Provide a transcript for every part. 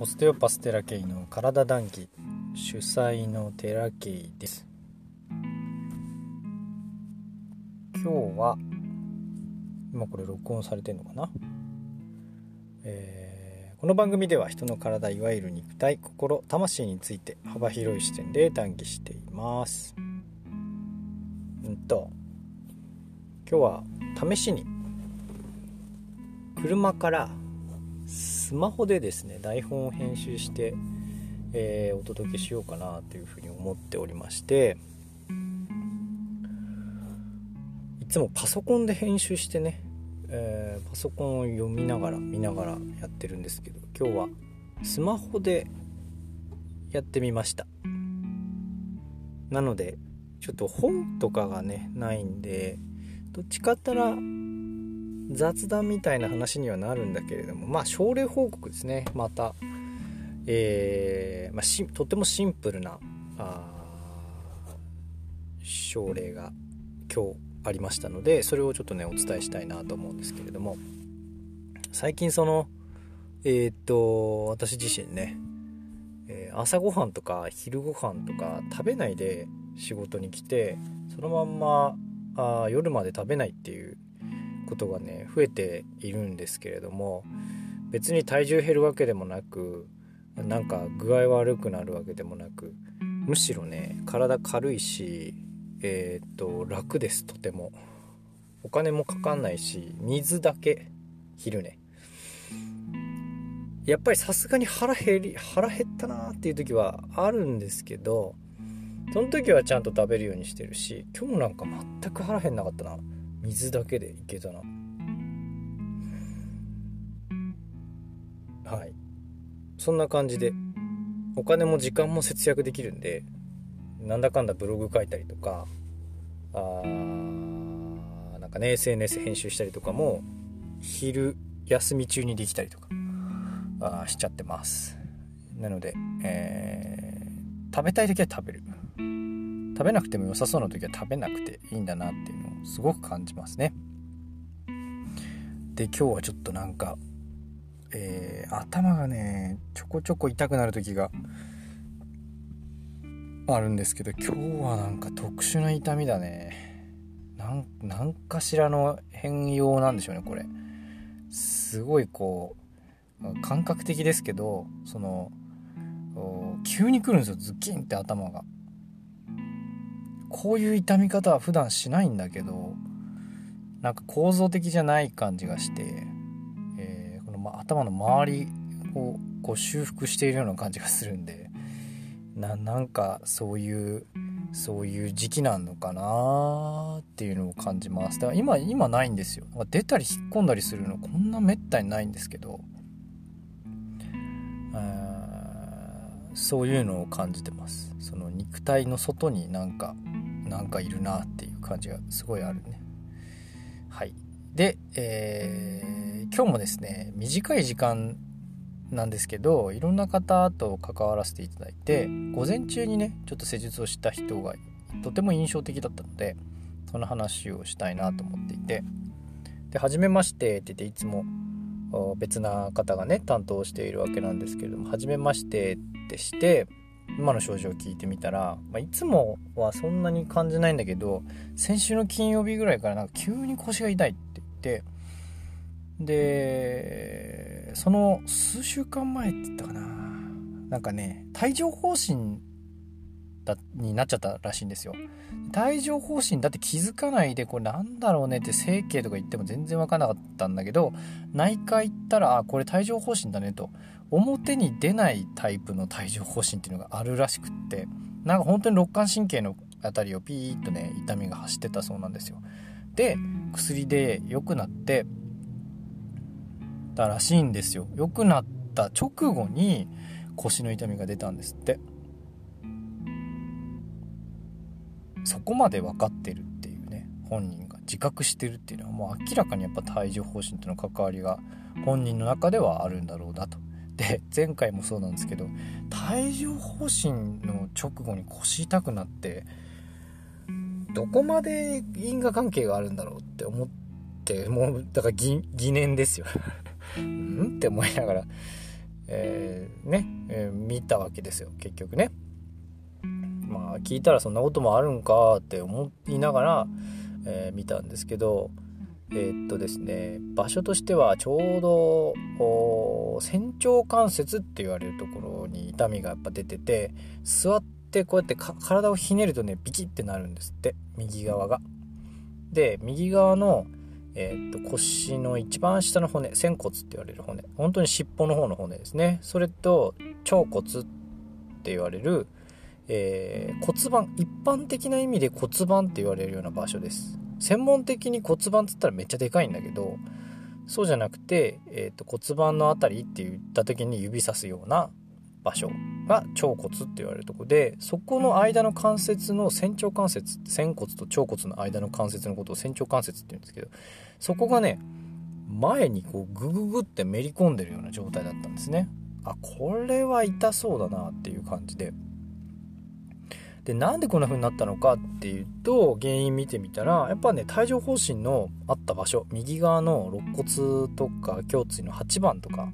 オステオパステラケイの体談義主催のテラケイです。今日は今これ録音されてるのかな、えー、この番組では人の体いわゆる肉体心魂について幅広い視点で談義しています。うんと今日は試しに車からスマホでですね台本を編集して、えー、お届けしようかなというふうに思っておりましていつもパソコンで編集してね、えー、パソコンを読みながら見ながらやってるんですけど今日はスマホでやってみました。なのでちょっと本とかがねないんでどっちかったら雑談みたいな話にはなるんだけれどもまあ症例報告ですね。また、えー、まあ、しとてもシンプルな症例が今日ありましたのでそれをちょっとねお伝えしたいなと思うんですけれども。最近そのえー、っと私自身ね、えー、朝ごはんとか昼ごはんとか食べないで仕事に来てそのまんまあ夜まで食べないっていうことがね増えているんですけれども別に体重減るわけでもなくなんか具合悪くなるわけでもなくむしろね体軽いしえっ、と楽ですとても。お金もかかんないし水だけ昼ねやっぱりさすがに腹減り腹減ったなっていう時はあるんですけどその時はちゃんと食べるようにしてるし今日なんか全く腹減んなかったな。水だけでいけたな。はい。そんな感じでお金も時間も節約できるんでなんだかんだブログ書いたりとかあーなんかね SNS 編集したりとかも昼休み中にできたりとかあしちゃってます。なので、えー、食べたい時は食べる。食べなくても良さそうな時は食べなくていいんだなっていうのをすごく感じますね。で今日はちょっとなんか、えー、頭がねちょこちょこ痛くなる時があるんですけど今日はなんか特殊な痛みだね。なんかしらの変容なんでしょうねこれ。すごいこう感覚的ですけどその急に来るんですよズキンって頭が。こういう痛み方は普段しないんだけどなんか構造的じゃない感じがして、えー、この、ま、頭の周りをこう修復しているような感じがするんでななんかそういうそういう時期なのかなっていうのを感じます。だから今今ないんですよ。出たり引っ込んだりするのこんなめったにないんですけどそういうのを感じてます。その肉体の外になんかなんかいるなっていう感じがすごいあるね。はい。で、えー、今日もですね短い時間なんですけどいろんな方と関わらせていただいて午前中にねちょっと施術をした人がとても印象的だったのでその話をしたいなと思っていて。で「初めまして」って言っていつも別な方がね担当しているわけなんですけれども「初めまして」ってして今の症状を聞いてみたら、まあ、いつもはそんなに感じないんだけど先週の金曜日ぐらいからなんか急に腰が痛いって言ってでその数週間前って言ったかな。なんかね帯状疱疹だになっちゃったらしいんですよ。帯状疱疹だって気づかないでこれなんだろうねって整形とか言っても全然分かんなかったんだけど内科行ったらあこれ帯状疱疹だねと。表に出ないタイプの帯状疱疹っていうのがあるらしくってなんか本当に肋間神経の辺りをピーッとね痛みが走ってたそうなんですよ。で薬で良くなってたらしいんですよ。良くなった直後に腰の痛みが出たんですって。そこまで分かってるっていうね本人が自覚してるっていうのはもう明らかにやっぱ帯状疱疹との関わりが本人の中ではあるんだろうなと。で前回もそうなんですけど帯状疱疹の直後に腰痛くなってどこまで因果関係があるんだろうって思ってもうだから疑念ですよ。うん？って思いながら、えー、ね、えー、見たわけですよ結局ね。まあ聞いたらそんなこともあるんかって思いながら、えー、見たんですけどえー、っとですね場所としてはちょうど仙腸関節って言われるところに痛みがやっぱ出てて座ってこうやって体をひねるとねビキってなるんですって右側が。で右側の、えー、っと腰の一番下の骨仙骨って言われる骨本当に尻尾の方の骨ですねそれと腸骨って言われる、えー、骨盤一般的な意味で骨盤って言われるような場所です。専門的に骨盤っつったらめっちゃでかいんだけどそうじゃなくて、えーと、骨盤の辺りって言った時に指さすような場所が腸骨って言われるとこでそこの間の関節の仙腸関節仙骨と腸骨の間の関節のことを仙腸関節って言うんですけどそこがね前にこうグググってめり込んでるような状態だったんですね。あこれは痛そうだなっていう感じで。でなんでこんな風になったのかっていうと原因見てみたらやっぱね帯状疱疹のあった場所右側の肋骨とか胸椎の8番とか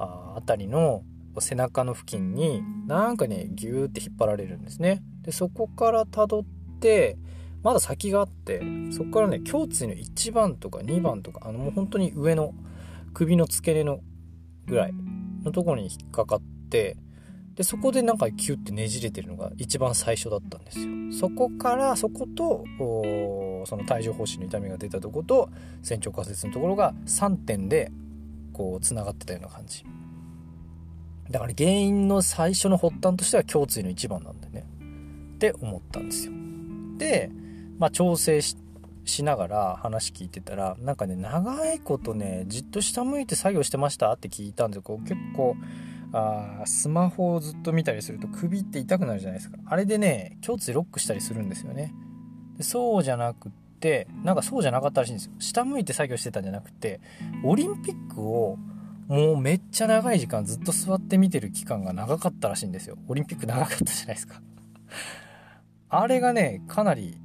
ああたりの背中の付近になんかねギューって引っ張られるんですね。でそこから辿ってまだ先があってそこからね胸椎の1番とか2番とかあのもう本当に上の首の付け根のぐらいのところに引っかかってでそこでなんかキュッてねじれてるのが一番最初だったんですよ。そこからそことその帯状疱疹の痛みが出たとこと仙腸関節のところが3点でこうつながってたような感じ。だから原因の最初の発端としては胸椎の一番なんでね。って思ったんですよ。で、まあ、調整しながら話聞いてたらなんかね長いことねじっと下向いて作業してましたって聞いたんですよ。結構あスマホをずっと見たりすると首って痛くなるじゃないですか。あれでね胸椎ロックしたりするんですよね。でそうじゃなくってなんかそうじゃなかったらしいんですよ。下向いて作業してたんじゃなくてオリンピックをもうめっちゃ長い時間ずっと座って見てる期間が長かったらしいんですよ。オリンピック長かったじゃないですか。あれがねかなり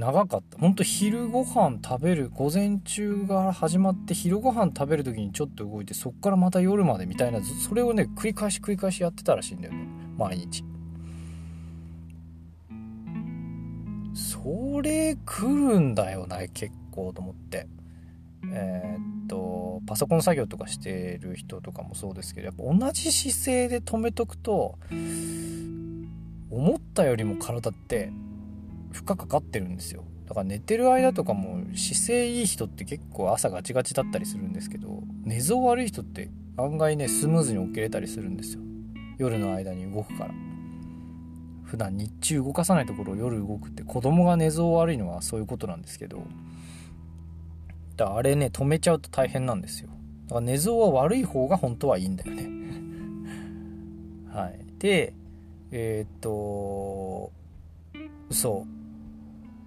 長かった。ほんと昼ご飯食べる午前中が始まって昼ご飯食べる時にちょっと動いてそっからまた夜までみたいなそれをね繰り返し繰り返しやってたらしいんだよね。毎日。それ来るんだよな結構と思って。えー、っとパソコン作業とかしてる人とかもそうですけどやっぱ同じ姿勢で止めとくと思ったよりも体って負荷かかってるんですよ。だから寝てる間とかも姿勢いい人って結構朝ガチガチだったりするんですけど寝相悪い人って案外ねスムーズに起きれたりするんですよ。夜の間に動くから。普段日中動かさないところを夜動くって子供が寝相悪いのはそういうことなんですけど。だあれね止めちゃうと大変なんですよ。だから寝相は悪い方が本当はいいんだよね。はい。でえー、っとそう。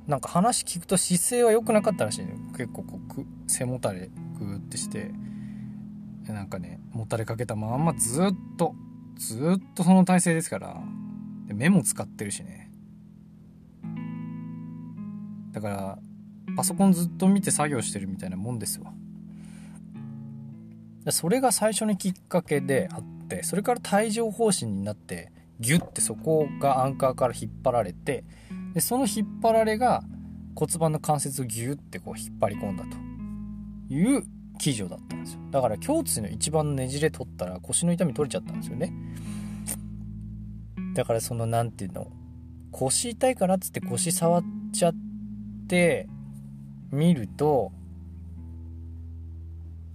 なんか話聞くと姿勢は良くなかったらしいのよ。結構こう背もたれグーってして。なんかねもたれかけたまんまずっとずっとその体勢ですから。で目も使ってるしね。だからパソコンずっと見て作業してるみたいなもんですわ。それが最初にきっかけであってそれから帯状疱疹になってギュッてそこがアンカーから引っ張られてでその引っ張られが骨盤の関節をギュッてこう引っ張り込んだと。いう記事だったんですよ。だから胸椎の一番ねじれ取ったら腰の痛み取れちゃったんですよね。だからその何て言うの腰痛いからっつって腰触っちゃって見ると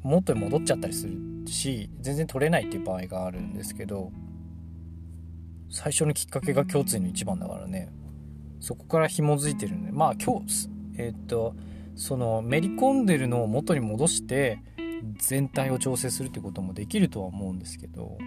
元に戻っちゃったりするし全然取れないっていう場合があるんですけど最初のきっかけが胸椎の一番だからね。そこから紐づいてるんで。まあ今日えっ、とそのめり込んでるのを元に戻して全体を調整するってこともできるとは思うんですけど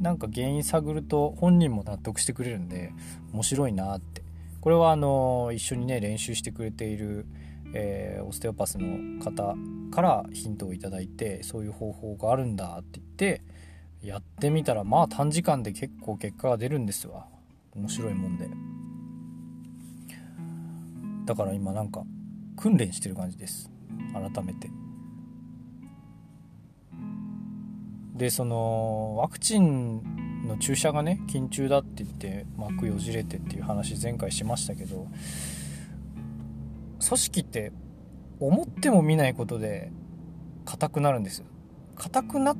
なんか原因探ると本人も納得してくれるんで面白いなって。これはあの一緒にね練習してくれている、えー、オステオパスの方からヒントを頂いてそういう方法があるんだって言ってやってみたらまあ短時間で結構結果が出るんですわ。面白いもんで。だから今なんか訓練してる感じです。改めて。でそのワクチンの注射がね緊急だって言って幕よじれてっていう話前回しましたけど組織って思っても見ないことで硬くなるんですよ。硬くなっ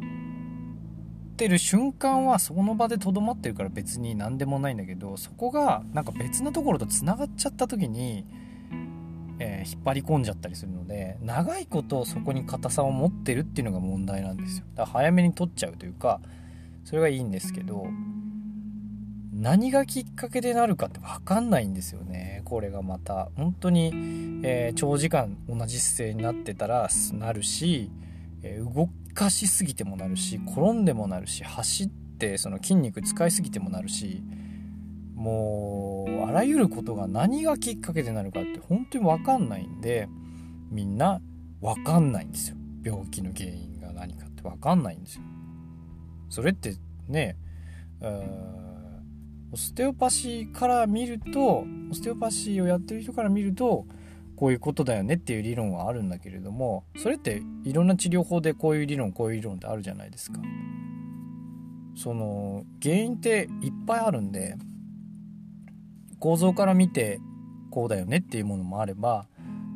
てる瞬間はその場でとどまってるから別に何でもないんだけどそこがなんか別なところとつながっちゃった時に、えー、引っ張り込んじゃったりするので長いことそこに硬さを持ってるっていうのが問題なんですよ。だから早めに取っちゃうというかそれがいいんですけど何がきっかけでなるかって分かんないんですよね。これがまた。本当に、えー、長時間同じ姿勢になってたらなるし、えー、動かしすぎてもなるし転んでもなるし走ってその筋肉使いすぎてもなるしもうあらゆることが何がきっかけでなるかって本当に分かんないんでみんな分かんないんですよ病気の原因が何かって分かんないんですよそれってねうんオステオパシーから見るとオステオパシーをやってる人から見るとこういうことだよねっていう理論はあるんだけれどもそれっていろんな治療法でこういう理論こういう理論ってあるじゃないですか。その原因っていっぱいあるんで構造から見てこうだよねっていうものもあれば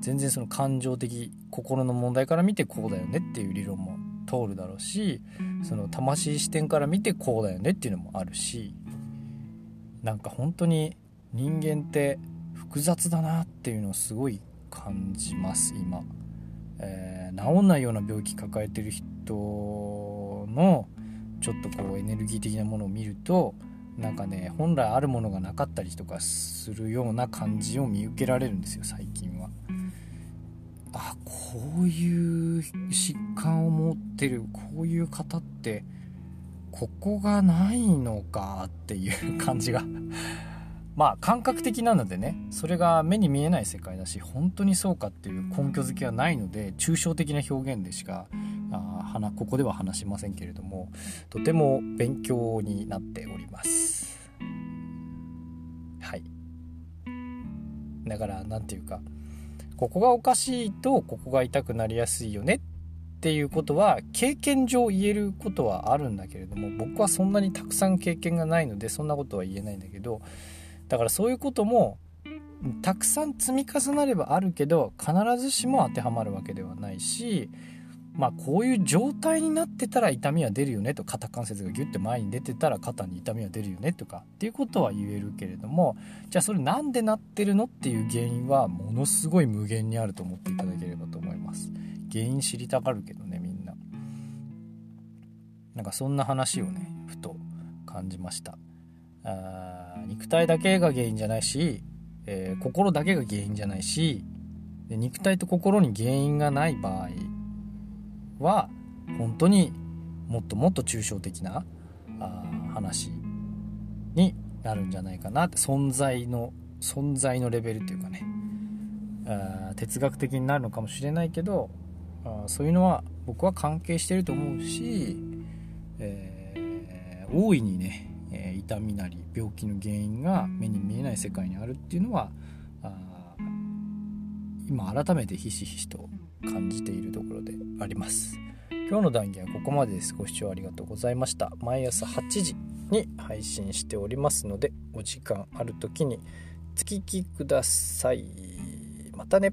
全然その感情的心の問題から見てこうだよねっていう理論も通るだろうしその魂視点から見てこうだよねっていうのもあるしなんか本当に人間って複雑だなっていうのをすごい感じます今、えー、治んないような病気抱えてる人のちょっとこうエネルギー的なものを見るとなんかね本来あるものがなかったりとかするような感じを見受けられるんですよ最近は。あこういう疾患を持ってるこういう方ってここがないのかっていう感じがまあ感覚的なのでねそれが目に見えない世界だし本当にそうかっていう根拠づけはないので抽象的な表現でしかあここでは話しませんけれどもとても勉強になっております。はい。だから何て言うかここがおかしいとここが痛くなりやすいよねっていうことは経験上言えることはあるんだけれども僕はそんなにたくさん経験がないのでそんなことは言えないんだけどだからそういうこともたくさん積み重なればあるけど必ずしも当てはまるわけではないしまあこういう状態になってたら痛みは出るよねと肩関節がギュッて前に出てたら肩に痛みは出るよねとかっていうことは言えるけれどもじゃあそれなんでなってるのっていう原因はものすごい無限にあると思っていただければと思います。原因知りたがるけどねみんななんかそんな話をねふと感じましたあ肉体だけが原因じゃないし、えー、心だけが原因じゃないしで肉体と心に原因がない場合は本当にもっともっと抽象的なあ話になるんじゃないかなって存在の存在のレベルっていうかね。あ哲学的になるのかもしれないけどあそういうのは僕は関係してると思うし、えー、大いにね、痛みなり病気の原因が目に見えない世界にあるっていうのはあ今改めてひしひしと感じているところであります。今日の談義はここまでです。ご視聴ありがとうございました。毎朝8時に配信しておりますのでお時間ある時にお聞きください。またね